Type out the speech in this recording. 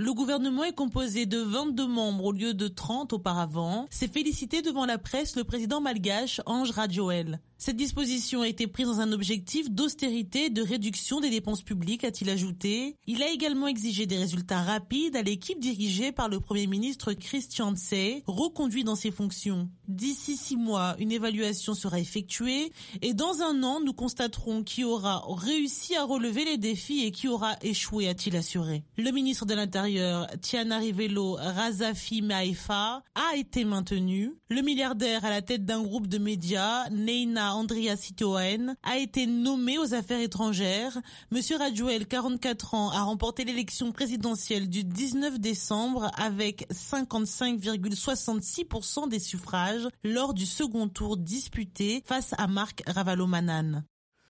Le gouvernement est composé de 22 membres au lieu de 30 auparavant. C'est félicité devant la presse le président malgache Ange Radjoel. Cette disposition a été prise dans un objectif d'austérité et de réduction des dépenses publiques, a-t-il ajouté. Il a également exigé des résultats rapides à l'équipe dirigée par le Premier ministre Christian Tse, reconduit dans ses fonctions. D'ici six mois, une évaluation sera effectuée et dans un an, nous constaterons qui aura réussi à relever les défis et qui aura échoué, a-t-il assuré. Le ministre de l'Intérieur, Tiana Rivelo Razafi Maifa, a été maintenu. Le milliardaire à la tête d'un groupe de médias, Neina Andrea Sitoen a été nommé aux affaires étrangères. Monsieur Radjuel, 44 ans, a remporté l'élection présidentielle du 19 décembre avec 55,66% des suffrages lors du second tour disputé face à Marc Ravalomanan.